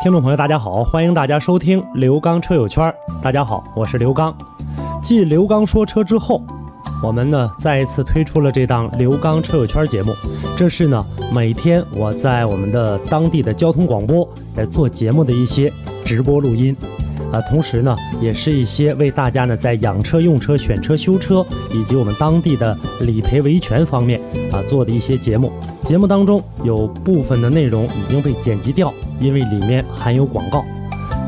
听众朋友，大家好，欢迎大家收听刘刚车友圈。大家好，我是刘刚。继刘刚说车之后，我们呢再一次推出了这档刘刚车友圈节目。这是呢每天我在我们的当地的交通广播在做节目的一些直播录音，啊，同时呢也是一些为大家呢在养车、用车、选车、修车以及我们当地的理赔维权方面啊做的一些节目。节目当中有部分的内容已经被剪辑掉，因为里面含有广告。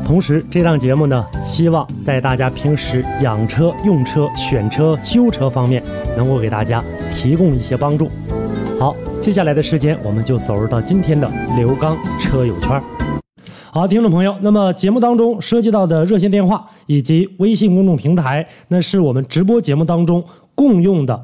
同时，这档节目呢，希望在大家平时养车、用车、选车、修车方面，能够给大家提供一些帮助。好，接下来的时间，我们就走入到今天的刘刚车友圈。好，听众朋友，那么节目当中涉及到的热线电话以及微信公众平台，那是我们直播节目当中共用的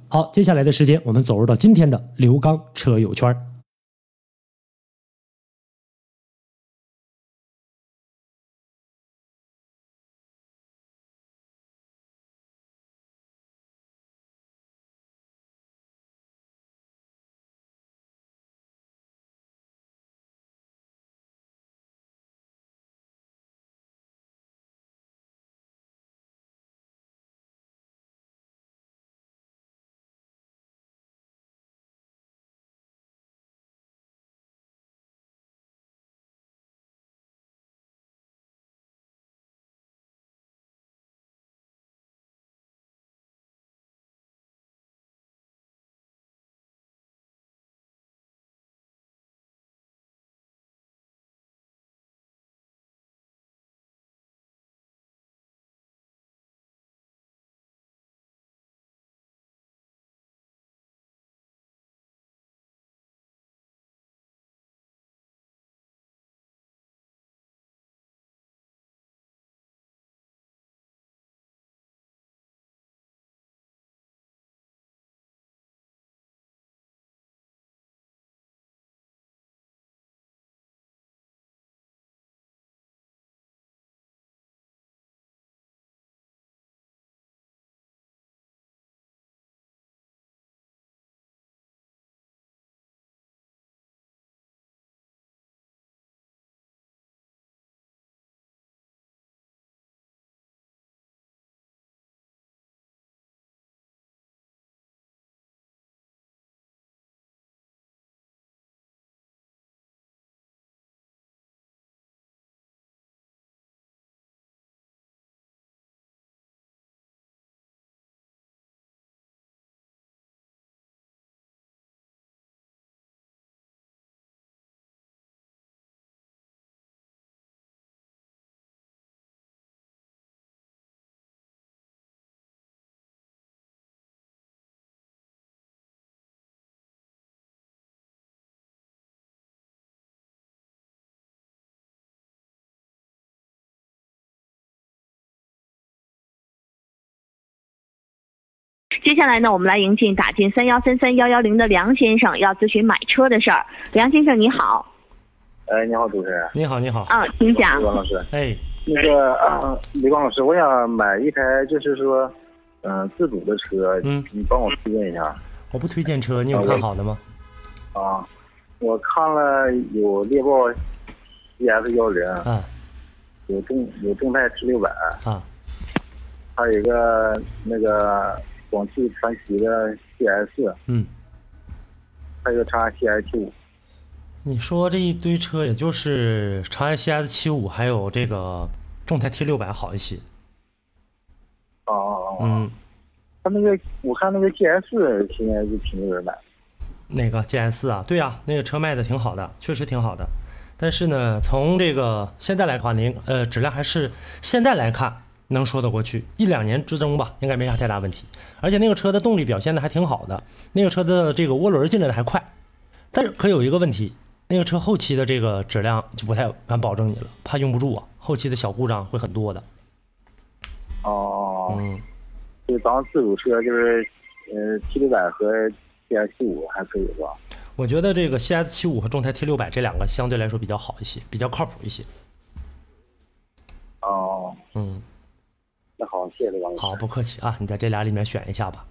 好，接下来的时间，我们走入到今天的刘刚车友圈。接下来呢，我们来迎进打进三幺三三幺幺零的梁先生，要咨询买车的事儿。梁先生你好，哎，你好，主持人。你好，你好。啊，请讲李。光老师，哎，那个啊，李光老师，我想买一台，就是说，嗯、自主的车，嗯你帮我推荐一下我不推荐车，你有看好的吗？啊。我看了有猎豹 CS 幺零，啊有众有众泰 T 六百，啊还有一个那个广汽传祺的 CS，嗯，还有个长安 CX 五。你说这一堆车，也就是长安 CS 七五还有这个众泰 T 六百好一些。哦哦哦，嗯，他那个我看那个 GS 现在是挺多人买，那个 GS 啊，对呀、那个车卖的挺好的，确实挺好的。但是呢，从这个现在来看，您呃质量还是现在来看能说得过去，一两年之中吧，应该没啥太大问题。而且那个车的动力表现的还挺好的，那个车的这个涡轮进来的还快。但是可有一个问题，那个车后期的这个质量就不太敢保证你了，怕用不住啊，后期的小故障会很多的。哦，嗯，就当自主车就是，呃，T 六百和 CS 七五还可以是吧？我觉得这个 CS 七五和众泰 T 六百这两个相对来说比较好一些，比较靠谱一些。哦，嗯，那好，谢谢刘老师。好，不客气啊，你在这俩里面选一下吧。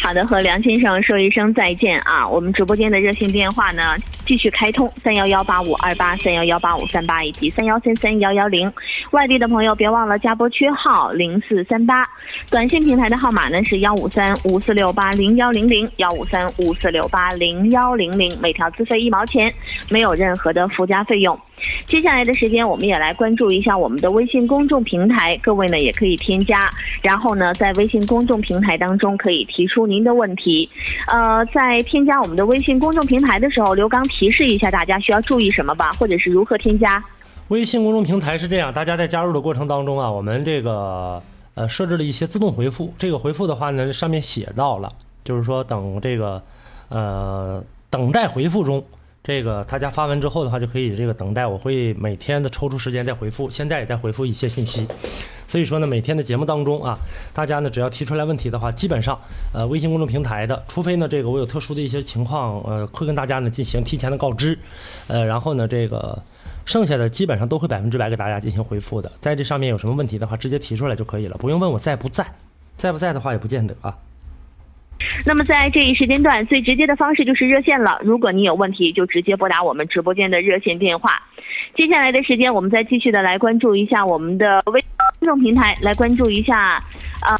好的，和梁先生说一声再见啊！我们直播间的热线电话呢继续开通，三幺幺八五二八、三幺幺八五三八以及三幺三三幺幺零。外地的朋友别忘了加拨区号零四三八。短信平台的号码呢是幺五三五四六八零幺零零幺五三五四六八零幺零零，每条资费一毛钱，没有任何的附加费用。接下来的时间，我们也来关注一下我们的微信公众平台，各位呢也可以添加，然后呢在微信公众平台当中可以提出您的问题。呃，在添加我们的微信公众平台的时候，刘刚提示一下大家需要注意什么吧，或者是如何添加。微信公众平台是这样，大家在加入的过程当中啊，我们这个呃设置了一些自动回复。这个回复的话呢，上面写到了，就是说等这个呃等待回复中，这个大家发完之后的话，就可以这个等待，我会每天的抽出时间再回复。现在也在回复一些信息，所以说呢，每天的节目当中啊，大家呢只要提出来问题的话，基本上呃微信公众平台的，除非呢这个我有特殊的一些情况，呃会跟大家呢进行提前的告知，呃然后呢这个。剩下的基本上都会百分之百给大家进行回复的，在这上面有什么问题的话，直接提出来就可以了，不用问我在不在，在不在的话也不见得啊。那么在这一时间段，最直接的方式就是热线了。如果你有问题，就直接拨打我们直播间的热线电话。接下来的时间，我们再继续的来关注一下我们的微公众平台，来关注一下，呃，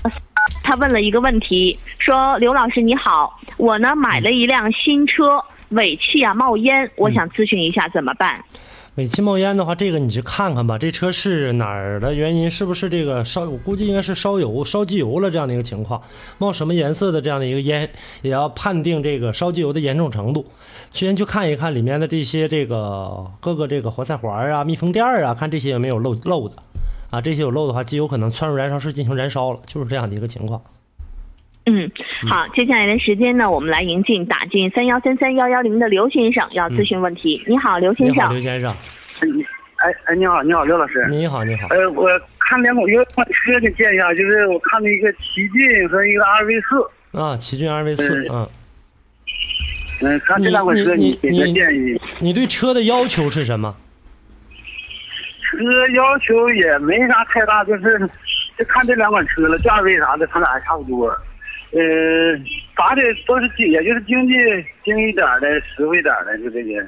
他问了一个问题，说刘老师你好，我呢买了一辆新车，尾气啊冒烟，我想咨询一下怎么办？尾气冒烟的话，这个你去看看吧，这车是哪儿的原因？是不是这个烧？我估计应该是烧油、烧机油了这样的一个情况。冒什么颜色的这样的一个烟，也要判定这个烧机油的严重程度。先去看一看里面的这些这个各个这个活塞环啊、密封垫啊，看这些有没有漏漏的啊。这些有漏的话，机油可能窜入燃烧室进行燃烧了，就是这样的一个情况。嗯，好，接下来的时间呢，我们来迎进打进三幺三三幺幺零的刘先生要咨询问题。你好，刘先你好，生。刘先生。哎哎，你好，你好，刘老师。你好，你好。呃，我看两款，有款车给建议一下，就是我看了一个奇骏和一个 RV 四，啊，奇骏 RV 四，嗯，嗯，看这两款车你给个建议。你对车的要求是什么？车要求也没啥太大，就是就看这两款车了，价位啥的，他俩还差不多。呃，啥的都是经，也就是经济经济点的、实惠点的，就这些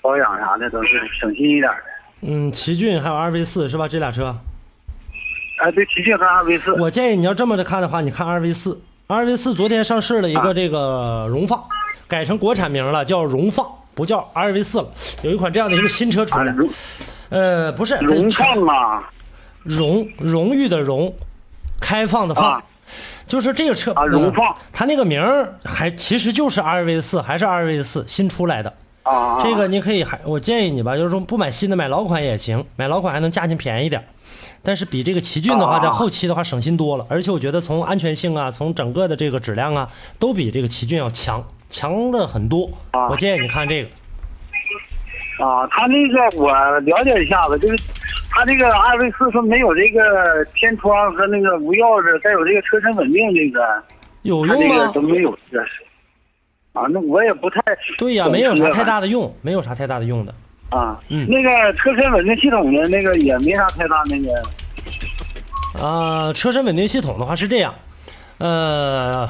保养啥的都是省心一点的。嗯，奇骏还有 RV 四是吧？这俩车，哎，对，奇骏和 RV 四。我建议你要这么的看的话，你看 RV 四，，RV 四昨天上市了一啊个这个荣放，改成国产名了，叫荣放，不叫 RV 四了。有一款这样的一个新车出啊，来，荣呃，不是荣它放啊荣荣誉的荣，开放的放啊，就是这个车啊荣放它那个名儿还其实就是 RV 四，还是 RV 四新出来的。啊！这个你可以还，我建议你吧，就是说不买新的，买老款也行，买老款还能价钱便宜点。但是比这个奇骏的话，啊在后期的话省心多了，而且我觉得从安全性啊，从整个的这个质量啊，都比这个奇骏要强，强的很多。啊我建议你看这个，啊，他那个我了解一下子，就是他这个二 V 四说没有这个天窗和那个无钥匙，再有这个车身稳定这个，有用吗这个都？没有这个。啊，那我也不太对呀、懂没有啥太大的用，没有啥太大的用的。啊。嗯那个车身稳定系统的那个也没啥太大那个啊，车身稳定系统的话是这样，呃，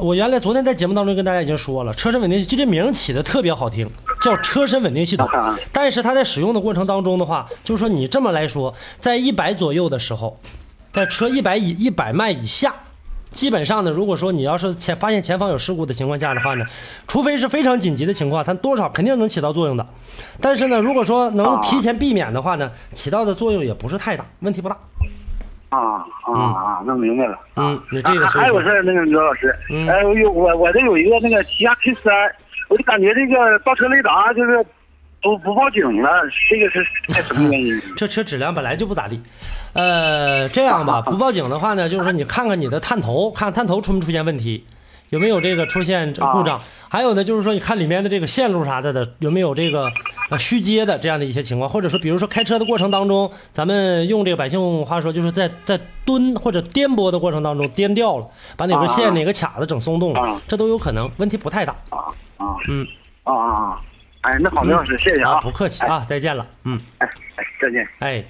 我原来昨天在节目当中跟大家已经说了，车身稳定就这名起的特别好听，叫车身稳定系统啊。但是它在使用的过程当中的话，就是说你这么来说，在一百左右的时候，在车一百以一百迈以下，基本上呢，如果说你要是前发现前方有事故的情况下的话呢，除非是非常紧急的情况，它多少肯定能起到作用的。但是呢，如果说能提前避免的话呢，起到的作用也不是太大，问题不大。啊啊啊！那明白了。嗯，你这个还还有事儿，那个刘老师，嗯哎，我有我我这有一个那个起亚 K 三，我就感觉这个倒车雷达就是不不报警了，这个是这什么原因？这车质量本来就不咋地，呃，这样吧，不报警的话呢，就是说你看看你的探头，看探头出没出现问题，有没有这个出现故障，还有呢，就是说你看里面的这个线路啥的的，有没有这个呃虚接的这样的一些情况，或者说比如说开车的过程当中，咱们用这个百姓话说，就是在在蹲或者颠簸的过程当中颠掉了，把哪根线哪个卡子整松动了啊，这都有可能，问题不太大。啊啊嗯啊啊啊！哎，那好，刘老师，谢谢啊，不客气啊，再见了，嗯，哎哎，再见。哎。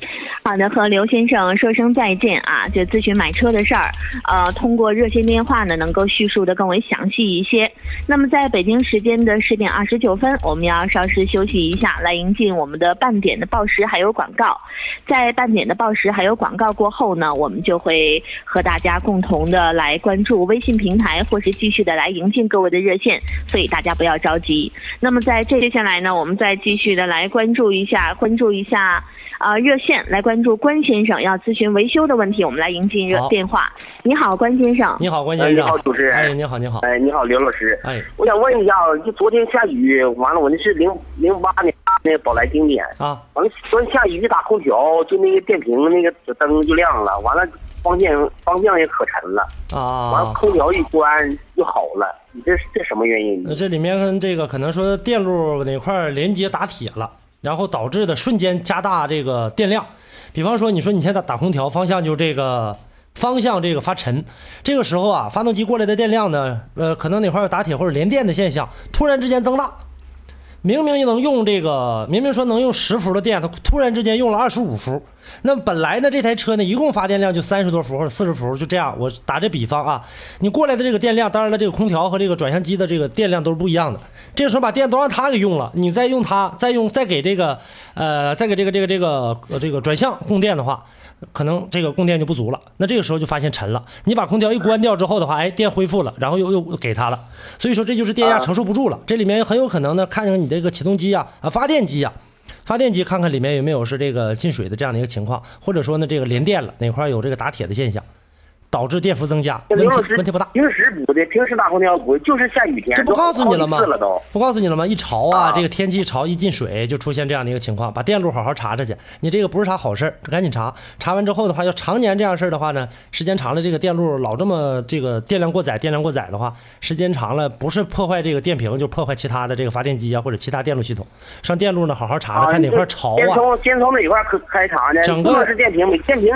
好的，和刘先生说声再见啊！就咨询买车的事儿，呃，通过热线电话呢，能够叙述的更为详细一些。那么，在北京时间的十点二十九分，我们要稍事休息一下，来迎进我们的半点的报时还有广告。在半点的报时还有广告过后呢，我们就会和大家共同的来关注微信平台，或是继续的来迎进各位的热线，所以大家不要着急。那么在这接下来呢，我们再继续的来关注一下，关注一下。啊，热线来关注关先生要咨询维修的问题，我们来迎进热电话。你好，关先生。你好，关先生。哎你好主持人哎，你好，你好。哎，你好，刘老师。哎，我想问一下，就昨天下雨，完了，我那是零零八年那个宝来经典，啊，完了昨天下雨一打空调，就那个电瓶那个灯就亮了，完了方向方向也可沉了啊，完了啊，空调一关就好了，你这是这什么原因？那这里面这个可能说电路哪块连接打铁了，然后导致的瞬间加大这个电量。比方说，你说你现在打空调，方向就这个方向这个发沉，这个时候啊，发动机过来的电量呢，呃，可能哪块有打铁或者连电的现象，突然之间增大。明明能用这个，明明说能用十伏的电，它突然之间用了二十五伏。那本来呢，这台车呢，一共发电量就三十多伏或者四十伏，就这样。我打这比方啊，你过来的这个电量，当然了，这个空调和这个转向机的这个电量都是不一样的。这个时候把电都让它给用了，你再用它，再用再给这个呃，再给这个这个这个这个转向供电的话，可能这个供电就不足了。那这个时候就发现沉了。你把空调一关掉之后的话，哎，电恢复了，然后又又给它了。所以说这就是电压承受不住了。这里面很有可能呢，看看你这个启动机啊啊发电机啊。发电机看看里面有没有是这个进水的这样的一个情况，或者说呢这个连电了哪块有这个打铁的现象，导致电伏增加，问题问题不大。平时补的，平时大空调补，就是下雨天，这不告诉你了吗？不告诉你了吗？一潮啊，啊这个天气一潮一进水就出现这样的一个情况，把电路好好查查去。你这个不是啥好事儿，赶紧查。查完之后的话，要常年这样事儿的话呢，时间长了，这个电路老这么这个电量过载，电量过载的话，时间长了不是破坏这个电瓶，就破坏其他的这个发电机啊或者其他电路系统。上电路呢，好好查查，看哪块潮啊先啊。从先从哪块可开查呢？整个是电瓶，电瓶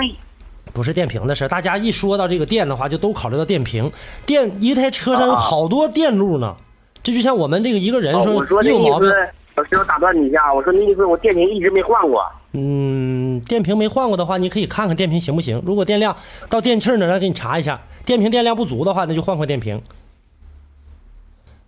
不是电瓶的事儿，大家一说到这个电的话，就都考虑到电瓶。电一台车上有好多电路呢，这就像我们这个一个人哦，说我说有毛病老师，我打断你一下，我说那意思我电瓶一直没换过。嗯，电瓶没换过的话，你可以看看电瓶行不行。如果电量到电器儿那儿，让给你查一下，电瓶电量不足的话，那就换换电瓶。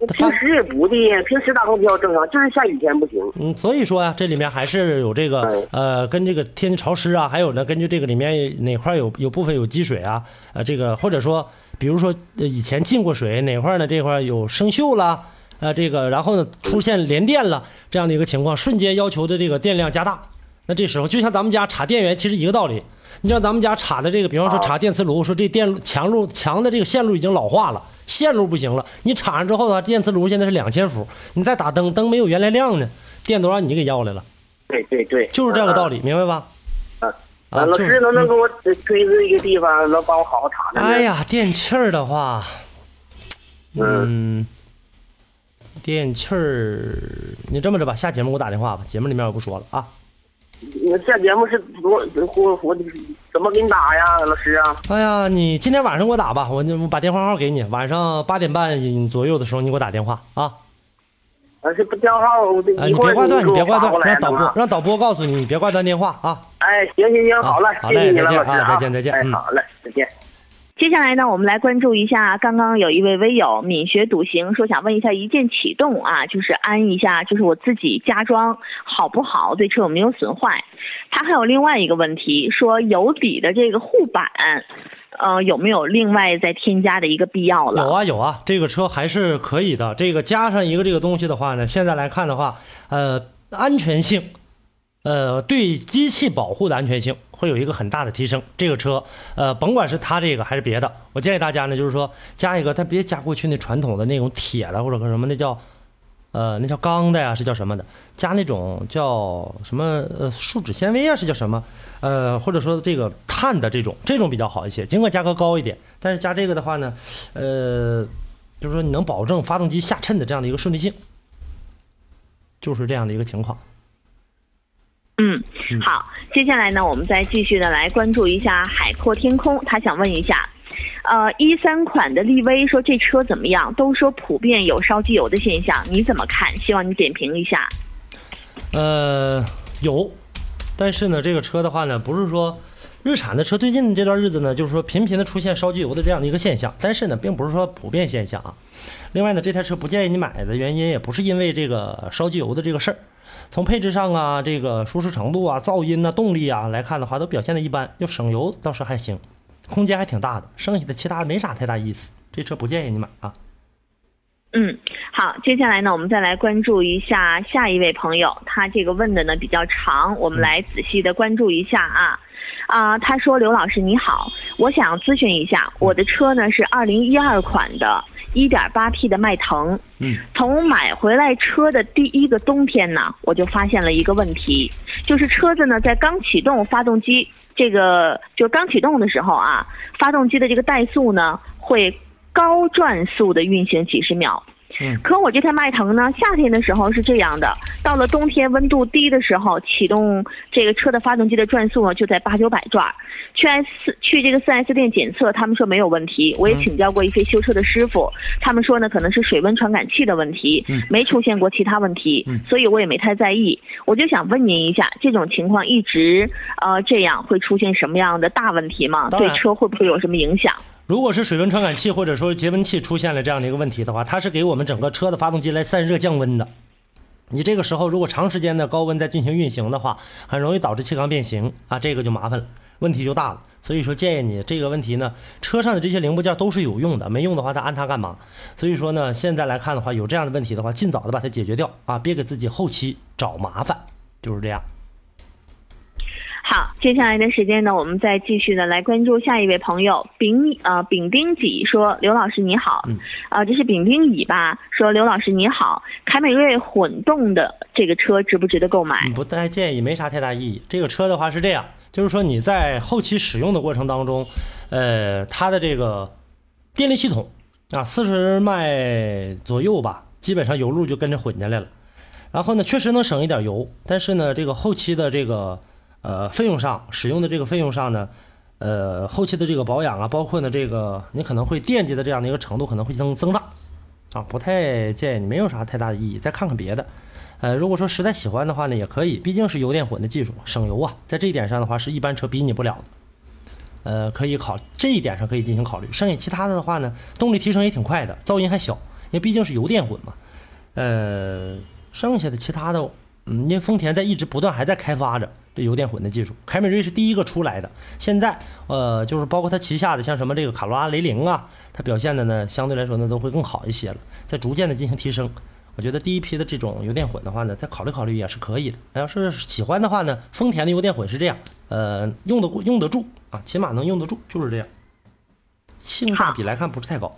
平时也不的，平时打空调正常，就是下雨天不行。嗯，所以说呀、这里面还是有这个哎呃，跟这个天气潮湿啊，还有呢，根据这个里面哪块有有部分有积水啊，呃，这个或者说，比如说呃以前进过水哪块呢，这块有生锈了，呃，这个然后呢出现连电了这样的一个情况，瞬间要求的这个电量加大，那这时候就像咱们家插电源其实一个道理，你像咱们家插的这个，比方说插电磁炉，说这电路强路强的这个线路已经老化了。线路不行了，你插上之后的话，电磁炉现在是两千伏，你再打灯，灯没有原来亮呢，电都让你给要来了。对对对，就是这个道理，明白吧？啊。老师能不能给我推荐一个地方，能帮我好好查查？哎，呀，电器儿的话，嗯嗯，电器儿，你这么着吧，下节目给我打电话吧，节目里面我不说了啊。你下节目是我我我怎么给你打呀，老师啊？哎呀，你今天晚上给我打吧，我我把电话号给你，晚上八点半左右的时候你给我打电话啊。啊，这不电话，我这啊，一会儿你别挂断，你别挂断，让导播让导播告诉你，你别挂断电话啊。哎，行行行，好了啊，好嘞再见啊再见再见嗯哎，好嘞，再见。接下来呢，我们来关注一下，刚刚有一位微友敏学笃行说想问一下一键启动啊，就是安一下，就是我自己加装好不好，对车有没有损坏？他还有另外一个问题，说油底的这个护板，呃，有没有另外再添加的一个必要了？有啊有啊，这个车还是可以的。这个加上一个这个东西的话呢，现在来看的话，呃，安全性。呃，对机器保护的安全性会有一个很大的提升。这个车，呃，甭管是它这个还是别的，我建议大家呢，就是说加一个，但别加过去那传统的那种铁的或者什么，那叫，呃，那叫钢的呀，是叫什么的？加那种叫什么？呃，树脂纤维啊，是叫什么？呃，或者说这个碳的这种，这种比较好一些。尽管价格高一点，但是加这个的话呢，呃，就是说你能保证发动机下衬的这样的一个顺利性，就是这样的一个情况。嗯，好，接下来呢，我们再继续的来关注一下海阔天空。他想问一下，呃，一三款的力威说这车怎么样？都说普遍有烧机油的现象，你怎么看？希望你点评一下。呃，有，但是呢，这个车的话呢，不是说日产的车最近这段日子呢，就是说频频的出现烧机油的这样的一个现象，但是呢，并不是说普遍现象啊。另外呢，这台车不建议你买的原因，也不是因为这个烧机油的这个事儿。从配置上啊，这个舒适程度啊、噪音呐、动力啊来看的话，都表现的一般。要省油倒是还行，空间还挺大的。剩下的其他没啥太大意思。这车不建议你买啊。嗯，好，接下来呢，我们再来关注一下下一位朋友，他这个问的呢比较长，我们来仔细的关注一下啊。啊，他说：“刘老师你好，我想咨询一下，我的车呢是二零一二款的。”一点八 T 的迈腾，嗯，从买回来车的第一个冬天呢，我就发现了一个问题，就是车子呢在刚启动发动机，这个就刚启动的时候啊，发动机的这个怠速呢会高转速的运行几十秒。可我这台迈腾呢，夏天的时候是这样的，到了冬天温度低的时候，启动这个车的发动机的转速呢就在八九百转。去 S 去这个四 S 店检测，他们说没有问题。我也请教过一些修车的师傅，他们说呢可能是水温传感器的问题，没出现过其他问题，所以我也没太在意。我就想问您一下，这种情况一直呃这样会出现什么样的大问题吗？对车会不会有什么影响？如果是水温传感器或者说节温器出现了这样的一个问题的话，它是给我们整个车的发动机来散热降温的。你这个时候如果长时间的高温在进行运行的话，很容易导致气缸变形啊，这个就麻烦了，问题就大了。所以说建议你这个问题呢，车上的这些零部件都是有用的，没用的话再安它干嘛？所以说呢，现在来看的话，有这样的问题的话，尽早的把它解决掉啊，别给自己后期找麻烦，就是这样。好，接下来的时间呢，我们再继续的来关注下一位朋友丙呃丙丁己说刘老师你好，啊这是丙丁乙吧？说刘老师你好，凯美瑞混动的这个车值不值得购买？不太建议，没啥太大意义。这个车的话是这样，就是说你在后期使用的过程当中，呃，它的这个电力系统啊，四十迈左右吧，基本上油路就跟着混进来了。然后呢，确实能省一点油，但是呢，这个后期的这个。呃，费用上使用的这个费用上呢，呃，后期的这个保养啊，包括呢这个你可能会惦记的这样的一个程度可能会增增大，啊，不太建议你，没有啥太大的意义，再看看别的。呃，如果说实在喜欢的话呢，也可以，毕竟是油电混的技术，省油啊，在这一点上的话是一般车比拟不了的。呃，可以考这一点上可以进行考虑，剩下其他的的话呢，动力提升也挺快的，噪音还小，因为毕竟是油电混嘛。呃，剩下的其他的，嗯，因为丰田在一直不断还在开发着。这油电混的技术，凯美瑞是第一个出来的。现在，呃，就是包括它旗下的像什么这个卡罗拉、雷凌啊，它表现的呢，相对来说呢都会更好一些了，在逐渐的进行提升。我觉得第一批的这种油电混的话呢，再考虑考虑也是可以的。要是喜欢的话呢，丰田的油电混是这样，呃，用得过用得住啊，起码能用得住，就是这样。性价比来看不是太高。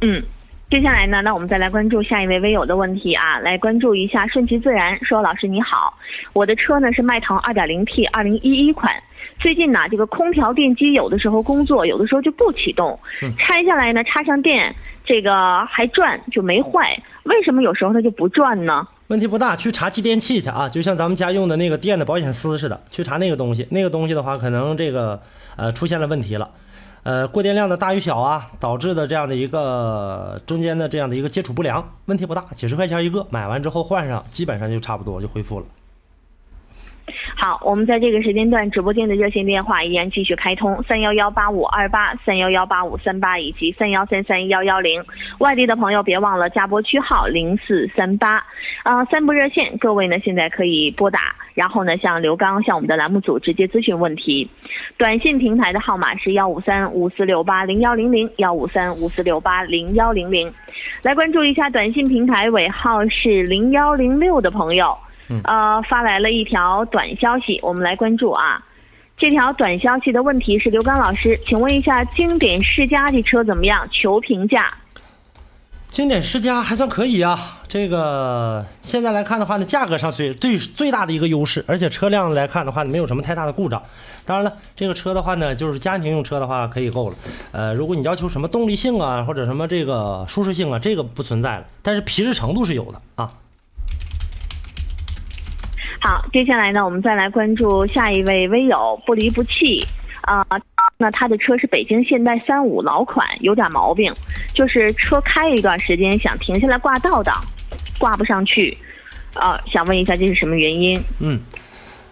嗯。接下来呢，那我们再来关注下一位微友的问题啊，来关注一下顺其自然。说老师你好，我的车呢是迈腾 2.0T 2011款，最近呢这个空调电机有的时候工作，有的时候就不启动，拆下来呢插上电，这个还转就没坏，为什么有时候它就不转呢？问题不大，去查继电器去啊，就像咱们家用的那个电的保险丝似的，去查那个东西，那个东西的话可能这个呃出现了问题了。呃，过电量的大与小啊，导致的这样的一个中间的这样的一个接触不良，问题不大，几十块钱一个，买完之后换上，基本上就差不多就恢复了。好。我们在这个时间段直播间的热线电话依然继续开通，三幺幺八五二八、三幺幺八五三八以及三幺三三幺幺零。外地的朋友别忘了加拨区号零四三八。啊，三部热线，各位呢现在可以拨打，然后呢向刘刚向我们的栏目组直接咨询问题。短信平台的号码是幺五三五四六八零幺零零幺五三五四六八零幺零零。来关注一下短信平台尾号是零幺零六的朋友。呃，发来了一条短消息，我们来关注啊。这条短消息的问题是刘刚老师，请问一下，经典世家这车怎么样？求评价。经典世家还算可以啊，这个现在来看的话呢，价格上最最最大的一个优势，而且车辆来看的话没有什么太大的故障。当然了，这个车的话呢，就是家庭用车的话可以够了。呃，如果你要求什么动力性啊，或者什么这个舒适性啊，这个不存在了，但是皮实程度是有的啊。好，接下来呢，我们再来关注下一位微友不离不弃啊。那他的车是北京现代三五老款，有点毛病，就是车开一段时间想停下来挂倒档，挂不上去，啊，想问一下这是什么原因？嗯。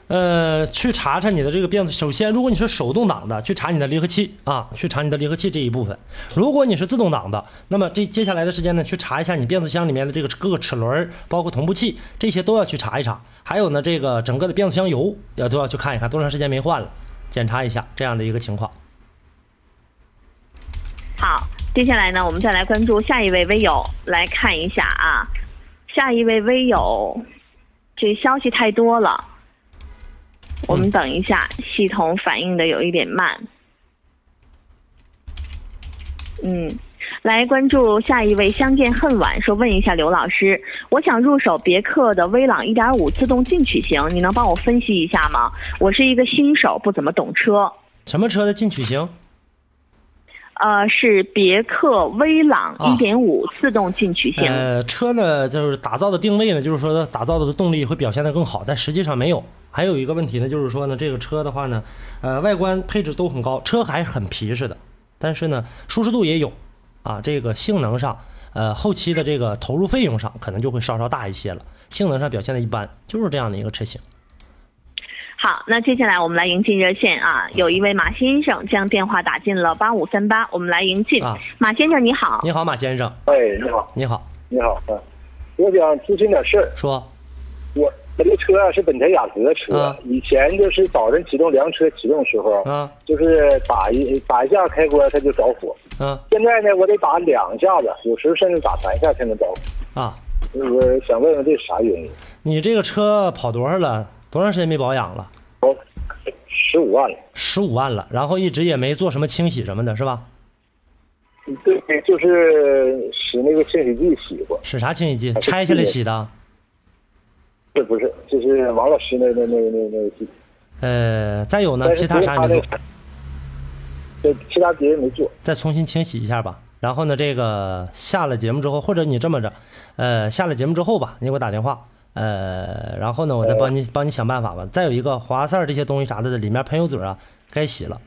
呃，去查查你的这个变速。首先，如果你是手动挡的，去查你的离合器啊，去查你的离合器这一部分。如果你是自动挡的，那么这接下来的时间呢，去查一下你变速箱里面的这个各个齿轮，包括同步器，这些都要去查一查。还有呢，这个整个的变速箱油也都要去看一看，多长时间没换了，检查一下这样的一个情况。好，接下来呢，我们再来关注下一位微友，来看一下啊，下一位微友，这消息太多了。我们等一下，系统反应的有一点慢。嗯，来关注下一位，相见恨晚说问一下刘老师，我想入手别克的威朗1.5自动进取型，你能帮我分析一下吗？我是一个新手，不怎么懂车。什么车的进取型？呃，是别克威朗一点五自动进取型。呃，车呢，就是打造的定位呢，就是说打造的动力会表现的更好，但实际上没有。还有一个问题呢，就是说呢，这个车的话呢，呃，外观配置都很高，车还很皮实的，但是呢，舒适度也有，啊，这个性能上，呃，后期的这个投入费用上可能就会稍稍大一些了，性能上表现的一般，就是这样的一个车型。好，那接下来我们来迎进热线啊，有一位马先生将电话打进了八五三八，我们来迎进。马先生你好。你好，马先生。哎，你好。你好。你好。嗯，我想咨询点事儿。说。我。我这车啊是本田雅阁车，以前就是早晨启动凉车启动时候，啊，就是打一打一下开关它就着火，嗯，现在呢我得打两下子，有时候甚至打三下才能着火，啊，我想问问这是啥原因？你这个车跑多少了？多长时间没保养了？哦，十五万了。十五万了，然后一直也没做什么清洗什么的，是吧？对，就是使那个清洗剂洗过。使啥清洗剂？拆下来洗的？这不是，这是王老师那那那那那个。呃，再有呢，其他啥也没做。对，其他别人没做。再重新清洗一下吧。然后呢，这个下了节目之后，或者你这么着，呃，下了节目之后吧，你给我打电话，呃，然后呢，我再帮你帮你想办法吧。再有一个华塞这些东西啥的，里面喷油嘴啊，该洗了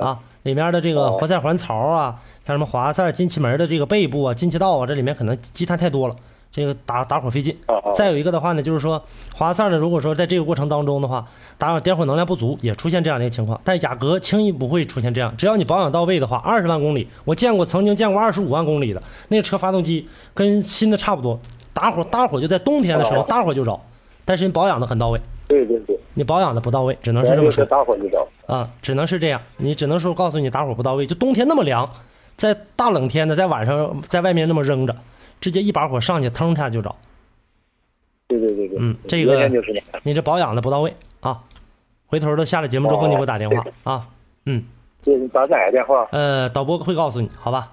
啊。里面的这个活塞环槽啊，像什么华塞进气门的这个背部啊、进气道啊，这里面可能积碳太多了。这个打打火费劲，再有一个的话呢，就是说华塞呢，如果说在这个过程当中的话，打点火能量不足，也出现这样的一个情况。但雅阁轻易不会出现这样，只要你保养到位的话，二十万公里，我见过曾经见过二十五万公里的那个车发动机跟新的差不多，打火打火就在冬天的时候打火就着，但是你保养的很到位。对对对，你保养的不到位，只能是这么说。打火就着啊，只能是这样，你只能说告诉你打火不到位，就冬天那么凉，在大冷天的在晚上在外面那么扔着，直接一把火上去，腾一下就着。对对对对，嗯，这个你这保养的不到位啊，回头的下了节目之后你给我打电话啊，嗯，这你打哪个电话？呃，导播会告诉你，好吧？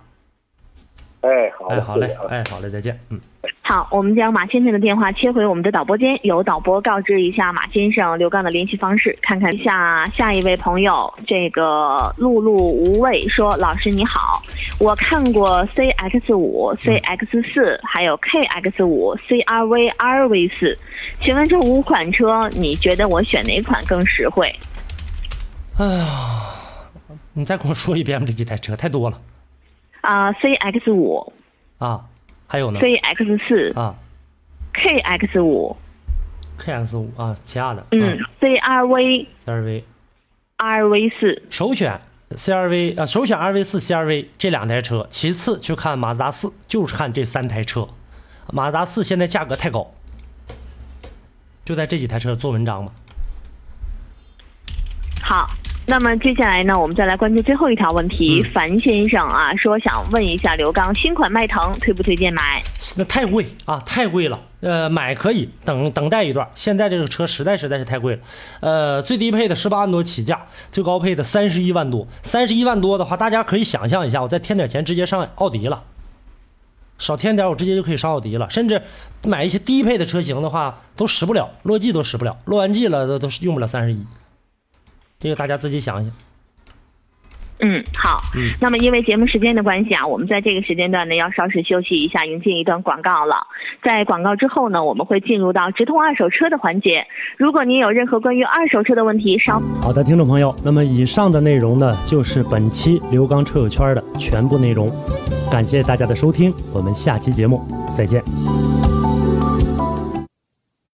哎，好，哎，好嘞，哎，好嘞，再见，嗯。好，我们将马先生的电话切回我们的导播间，由导播告知一下马先生刘刚的联系方式。看看一下下一位朋友，这个碌碌无畏说：“老师你好，我看过 CX 五、CX 四，还有 KX 五、CRV、RV 四，请问这五款车，你觉得我选哪款更实惠？”哎呀，你再跟我说一遍吧，这几台车太多了。啊，CX 五。啊。还有呢，CX 四啊，KX 五 KX 五啊，起亚的。嗯，CRV。CRV。RV 四。首选 CRV 啊，首选 RV 四、CRV 这两台车，其次去看马自达四，就是看这三台车。马自达四现在价格太高，就在这几台车做文章吧。好。那么接下来呢，我们再来关注最后一条问题。樊先生啊，说想问一下刘刚，新款迈腾推不推荐买？那太贵啊，太贵了。呃，买可以等等待一段。现在这个车实在实在是太贵了。呃，最低配的十八万多起价，最高配的三十一万多。三十一万多的话，大家可以想象一下，我再添点钱直接上奥迪了。少添点，我直接就可以上奥迪了。甚至买一些低配的车型的话，都使不了，落地都使不了，落完地了都都用不了三十一。这个大家自己想想。嗯，好。嗯，那么因为节目时间的关系啊，我们在这个时间段呢要稍事休息一下，迎接一段广告了。在广告之后呢，我们会进入到直通二手车的环节。如果您有任何关于二手车的问题，稍好的，听众朋友，那么以上的内容呢，就是本期刘刚车友圈的全部内容。感谢大家的收听，我们下期节目再见。